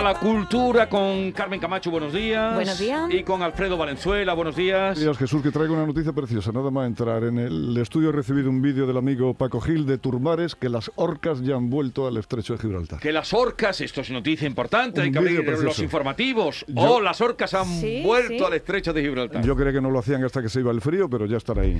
Para la cultura con Carmen Camacho, buenos días. Buenos días. Y con Alfredo Valenzuela, buenos días. Días, Jesús, que traigo una noticia preciosa. Nada más entrar en el estudio he recibido un vídeo del amigo Paco Gil de Turmares que las orcas ya han vuelto al estrecho de Gibraltar. Que las orcas, esto es noticia importante, Un hay que abrir vídeo los precioso. informativos. Yo- oh, las orcas han Sí, vuelto sí. al estrecho de Gibraltar. Yo creía que no lo hacían hasta que se iba el frío, pero ya están ahí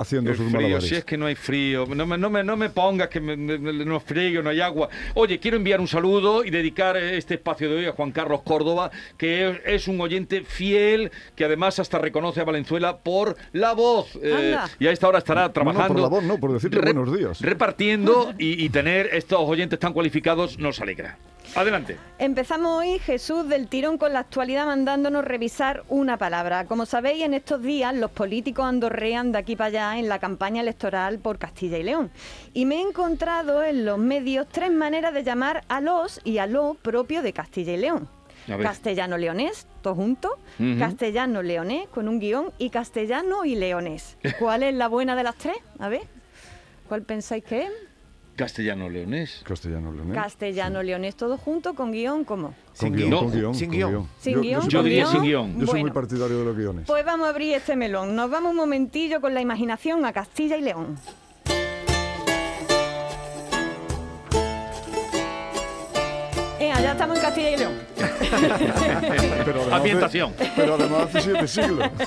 haciendo El sus frío, malabares. si es que no hay frío, no me, no me, no me pongas que me- me- me- no es frío, no hay agua. Oye, quiero enviar un saludo y dedicar este espacio de hoy a Juan Carlos Córdoba, que es, es un oyente fiel, que además hasta reconoce a Valenzuela por la voz. eh, y a esta hora estará No, no, trabajando. por la voz no, por decirle buenos días. Repartiendo y, y tener estos oyentes tan cualificados nos alegra. Adelante. Empezamos hoy, Jesús, del tirón con la actualidad mandándonos revisar una palabra. Como sabéis, en estos días los políticos andorrean de aquí para allá en la campaña electoral por Castilla y León. Y me he encontrado en los medios tres maneras de llamar a los y a lo propio de Castilla y León. Castellano-leonés, todo junto, Ujú. castellano-leonés con un guion y castellano y leonés. ¿Cuál es la buena de las tres? A ver, ¿cuál pensáis que es? Castellano leonés. Castellano, Leonel. Castellano-leonés, todo junto con guion, ¿cómo? Sin guion, guion. con guion. Sin guion. Sin Yo- guion, Yo, diría guion. sin guion. yo soy muy Bueno. partidario de los guiones. Pues vamos a abrir este melón. Nos vamos un momentillo con la imaginación a Castilla y León. Venga, ya estamos en Castilla y León. Pero además Ambientación. pero además hace siete siglos.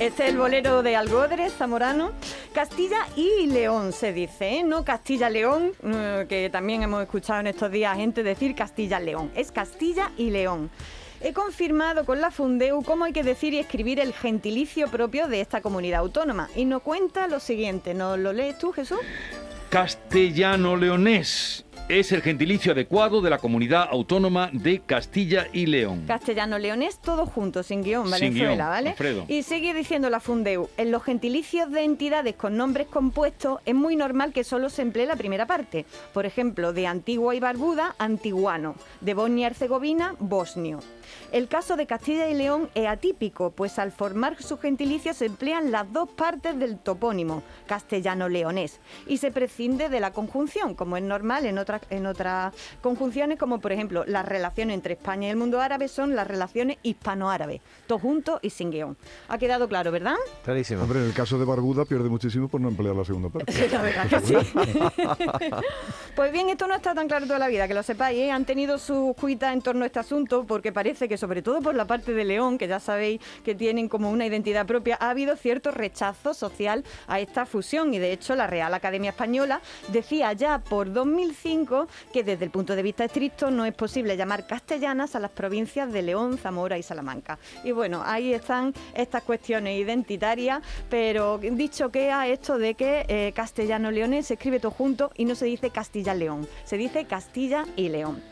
Este es el bolero de Algodres, Zamorano. Castilla y León se dice, ¿eh? No Castilla-León, eh, que también hemos escuchado en estos días gente decir Castilla-León. Es Castilla y León. He confirmado con la Fundeu cómo hay que decir y escribir el gentilicio propio de esta comunidad autónoma. Y nos cuenta lo siguiente. ¿Nos lo lees tú, Jesús? Castellano leonés es el gentilicio adecuado de la comunidad autónoma de Castilla y León. Castellano-leonés, todo junto, sin guion, Sin Valenzuela, guion, ¿vale? Alfredo. Y sigue diciendo la Fundeu, en los gentilicios de entidades con nombres compuestos es muy normal que solo se emplee la primera parte. Por ejemplo, de Antigua y Barbuda, antiguano. De Bosnia y Herzegovina, bosnio. El caso de Castilla y León es atípico, pues al formar su gentilicio se emplean las dos partes del topónimo, castellano-leonés, y se prescinde de la conjunción, como es normal en otras, en otras conjunciones, como por ejemplo las relaciones entre España y el mundo árabe son las relaciones hispano-árabes, todo junto y sin guion. Ha quedado claro, ¿verdad? Clarísimo. Hombre, en el caso de Barbuda pierde muchísimo por no emplear la segunda parte. La verdad que sí. pues bien, esto no está tan claro toda la vida, que lo sepáis. ¿eh? Han tenido sus cuitas en torno a este asunto porque parece que, sobre todo por la parte de León, que ya sabéis que tienen como una identidad propia, ha habido cierto rechazo social a esta fusión. Y de hecho, la Real Academia Española decía ya por 2005 que desde el punto de vista estricto no es posible llamar castellanas a las provincias de León, Zamora y Salamanca. Y bueno, ahí están estas cuestiones identitarias, pero dicho queda esto de que eh, castellano-leonés se escribe todo junto y no se dice Castilla-León, se dice Castilla y León.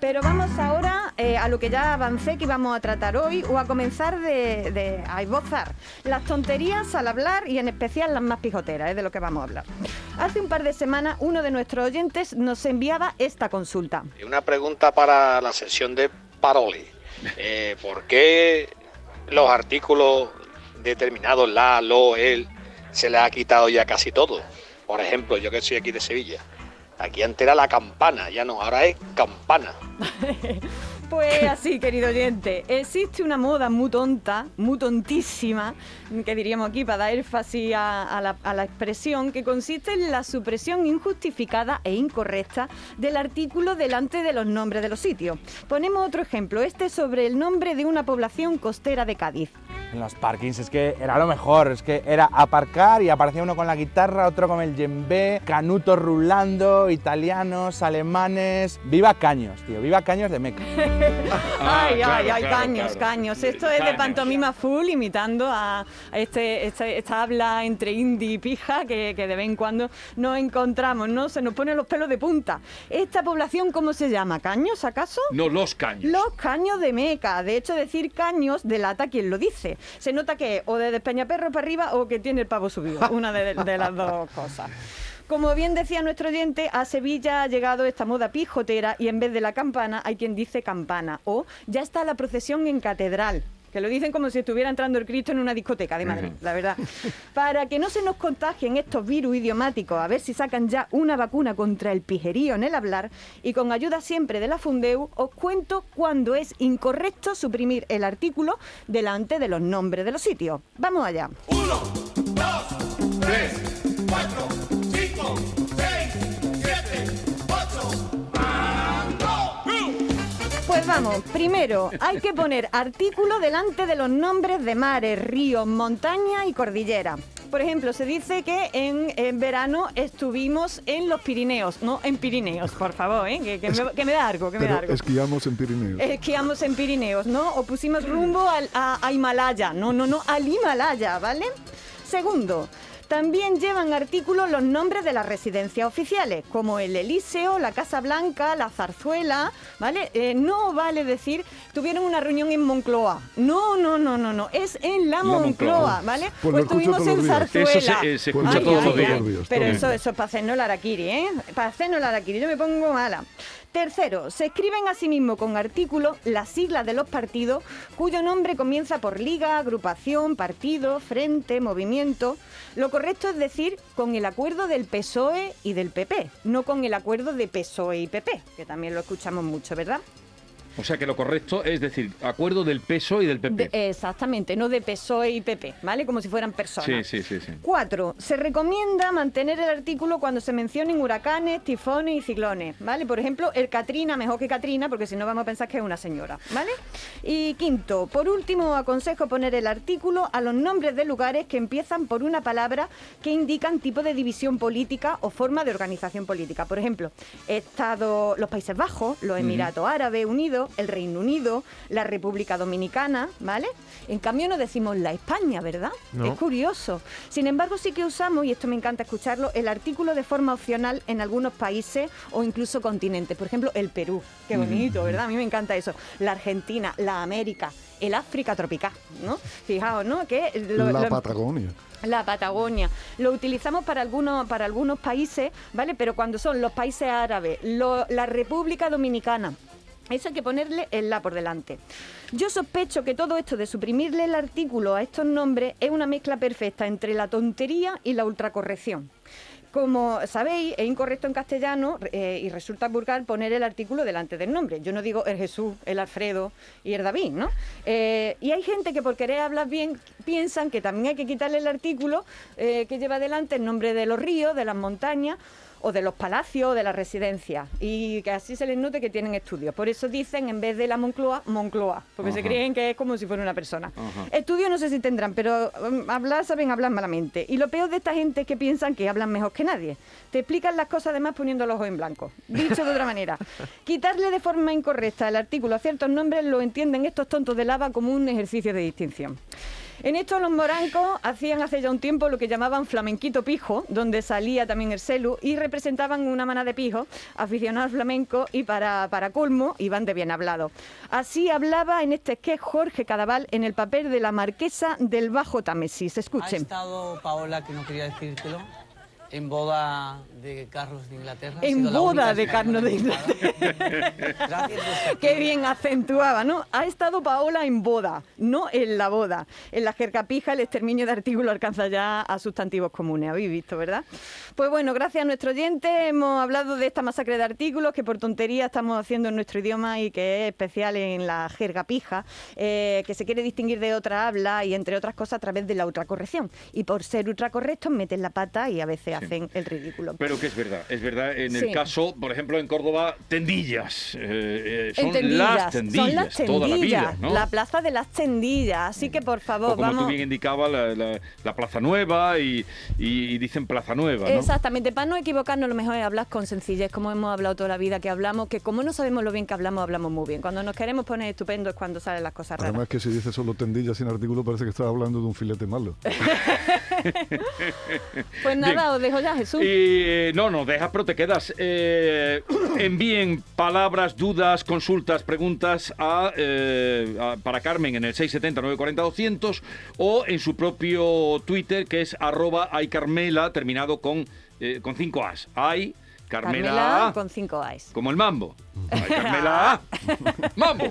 Pero vamos ahora eh, a lo que ya avancé que íbamos a tratar hoy, o a comenzar de, de- a esbozar las tonterías al hablar y en especial las más pijoteras, es de lo que vamos a hablar. Hace un par de semanas uno de nuestros oyentes nos enviaba esta consulta. Y Una pregunta para la sesión de Paroli. Eh, ¿Por qué los artículos determinados, la, lo, el, se le ha quitado ya casi todo? Por ejemplo, yo que soy aquí de Sevilla. Aquí antes era la campana, ya no, ahora es campana. Pues así, querido oyente, existe una moda muy tonta, muy tontísima, que diríamos aquí para dar énfasis a, la, a la expresión, que consiste en la supresión injustificada e incorrecta del artículo delante de los nombres de los sitios. Ponemos otro ejemplo, este sobre el nombre de una población costera de Cádiz. En los parkings es que era lo mejor, es que era aparcar y aparecía uno con la guitarra, otro con el djembe, canutos rulando, italianos, alemanes. Viva Caños, tío, viva Caños de Meca. Ah, ay, claro, ay, ay, claro, caños, claro. caños. Esto es de pantomima full, imitando a a este, este- esta habla entre indie y pija que, que de vez en cuando nos encontramos, ¿no? Se nos ponen los pelos de punta. ¿Esta población cómo se llama? ¿Caños, acaso? No, los caños. Los caños de Meca. De hecho, decir caños delata quien lo dice. Se nota que es o de Despeñaperro para arriba o que tiene el pavo subido. Una de, de las dos cosas. Como bien decía nuestro oyente, a Sevilla ha llegado esta moda pijotera y en vez de la campana hay quien dice campana o ya está la procesión en catedral. Que lo dicen como si estuviera entrando el Cristo en una discoteca de Madrid, la verdad. Para que no se nos contagien estos virus idiomáticos, a ver si sacan ya una vacuna contra el pijerío en el hablar, y con ayuda siempre de la Fundeu, os cuento cuándo es incorrecto suprimir el artículo delante de los nombres de los sitios. Vamos allá. Pues vamos, primero hay que poner artículo delante de los nombres de mares, ríos, montañas y cordillera. Por ejemplo, se dice que en, en verano estuvimos en los Pirineos, no en Pirineos, por favor, ¿eh? que, que me, que me da algo, que me da algo. esquiamos en Pirineos. Esquiamos en Pirineos, ¿no? O pusimos rumbo al, a, a Himalaya. No, no, no, al Himalaya, ¿vale? Segundo, también llevan artículos los nombres de las residencias oficiales, como el Elíseo, la Casa Blanca, la Zarzuela, ¿vale? Eh, no vale decir, tuvieron una reunión en Moncloa. No, no, no, no, no, es en la, Moncloa. Moncloa, ¿vale? Pues escucho estuvimos en. Zarzuela. Eso se, eh, se Pues escucha Ay, todos ay, los días. Pero eso, eso es para hacernos la araquiri, ¿eh? Para hacernos la araquiri. Yo me pongo mala. Tercero, se escriben asimismo con artículos las siglas de los partidos cuyo nombre comienza por liga, agrupación, partido, frente, movimiento. Lo correcto es decir con el acuerdo del PSOE y del PP, no con el acuerdo de PSOE y PP, que también lo escuchamos mucho, ¿verdad? O sea que lo correcto es decir, acuerdo del PSOE y del PP. De- exactamente, no de PSOE y PP, ¿vale? Como si fueran personas. sí, sí, sí, sí. Cuatro, se recomienda mantener el artículo cuando se mencionen huracanes, tifones y ciclones, ¿vale? Por ejemplo, el Katrina mejor que Katrina, porque si no vamos a pensar que es una señora, ¿vale? Y quinto, por último, aconsejo poner el artículo a los nombres de lugares que empiezan por una palabra que indican tipo de división política o forma de organización política. Por ejemplo, Estado, los Países Bajos, los Emiratos Árabes Unidos, el Reino Unido, la República Dominicana, ¿vale? En cambio no decimos la España, ¿verdad? No. Es curioso. Sin embargo, sí que usamos, y esto me encanta escucharlo, el artículo de forma opcional en algunos países o incluso continentes. Por ejemplo, el Perú. Qué bonito, ¿verdad? A mí me encanta eso. La Argentina, la América, el África tropical, ¿no? Fijaos, ¿no? Que lo- la lo- Patagonia. la Patagonia. Lo utilizamos para algunos, para algunos países, ¿vale? Pero cuando son los países árabes, lo- la República Dominicana. Eso hay que ponerle el la por delante. Yo sospecho que todo esto de suprimirle el artículo a estos nombres es una mezcla perfecta entre la tontería y la ultracorrección. Como sabéis, es incorrecto en castellano eh, y resulta vulgar poner el artículo delante del nombre. Yo no digo el Jesús, el Alfredo y el David, ¿no? Eh, y hay gente que por querer hablar bien piensan que también hay que quitarle el artículo eh, que lleva delante el nombre de los ríos, de las montañas o de los palacios o de las residencias y que así se les note que tienen estudios. Por eso dicen en vez de la Moncloa, Moncloa, porque se creen que es como si fuera una persona. Estudios no sé si tendrán, pero um, hablar saben hablar malamente. Y lo peor de esta gente es que piensan que hablan mejor que nadie. Te explican las cosas además poniendo los ojos en blanco. Dicho de otra manera, quitarle de forma incorrecta el artículo a ciertos nombres lo entienden estos tontos de lava como un ejercicio de distinción. En esto los morancos hacían hace ya un tiempo lo que llamaban flamenquito pijo, donde salía también el celu, y representaban una mana de pijos aficionados al flamenco y para, para colmo iban de bien hablado. Así hablaba en este sketch Jorge Cadaval en el papel de la marquesa del Bajo Támesis. Ha Escuchen. estado Paola, que no quería decírtelo, en boda de Carlos de Inglaterra. En boda de Carlos de invitada. Gracias. Qué bien acentuaba, ¿no? Ha estado Paola en boda, no en la boda. En la jercapija el exterminio de artículos alcanza ya a sustantivos comunes, habéis visto, ¿verdad? Pues bueno, gracias a nuestro oyente hemos hablado de esta masacre de artículos que por tontería estamos haciendo en nuestro idioma y que es especial en la jerga pija, eh, que se quiere distinguir de otra habla y entre otras cosas a través de la ultracorrección. Y por ser ultracorrectos meten la pata y a veces hacen el ridículo. Pero que es verdad, es verdad. En Sí. el caso, por ejemplo, en Córdoba, tendillas. eh, eh, son tendillas, las tendillas, son las tendillas, toda la vida, ¿no? la plaza de las tendillas. Así que por favor, o como vamos. tú bien indicabas, la, la- la Plaza Nueva y, y- y dicen Plaza Nueva, ¿no? Exactamente, para no equivocarnos, lo mejor es hablar con sencillez, como hemos hablado toda la vida que hablamos, que como no sabemos lo bien que hablamos, hablamos muy bien. Cuando nos queremos poner estupendo es cuando salen las cosas raras. Además que si dices solo tendillas sin artículo parece que estás hablando de un filete malo. Pues nada, Bien. os dejo ya, Jesús. Y, eh, no, no, dejas, pero te quedas. Eh, envíen palabras, dudas, consultas, preguntas a, eh, a- para Carmen en el 670-940-200 o en su propio Twitter que es arroba aycarmela terminado con, eh, con cinco As. Ay, Carmela, con cinco A's. como el mambo. Ay, Carmela A. Mambo.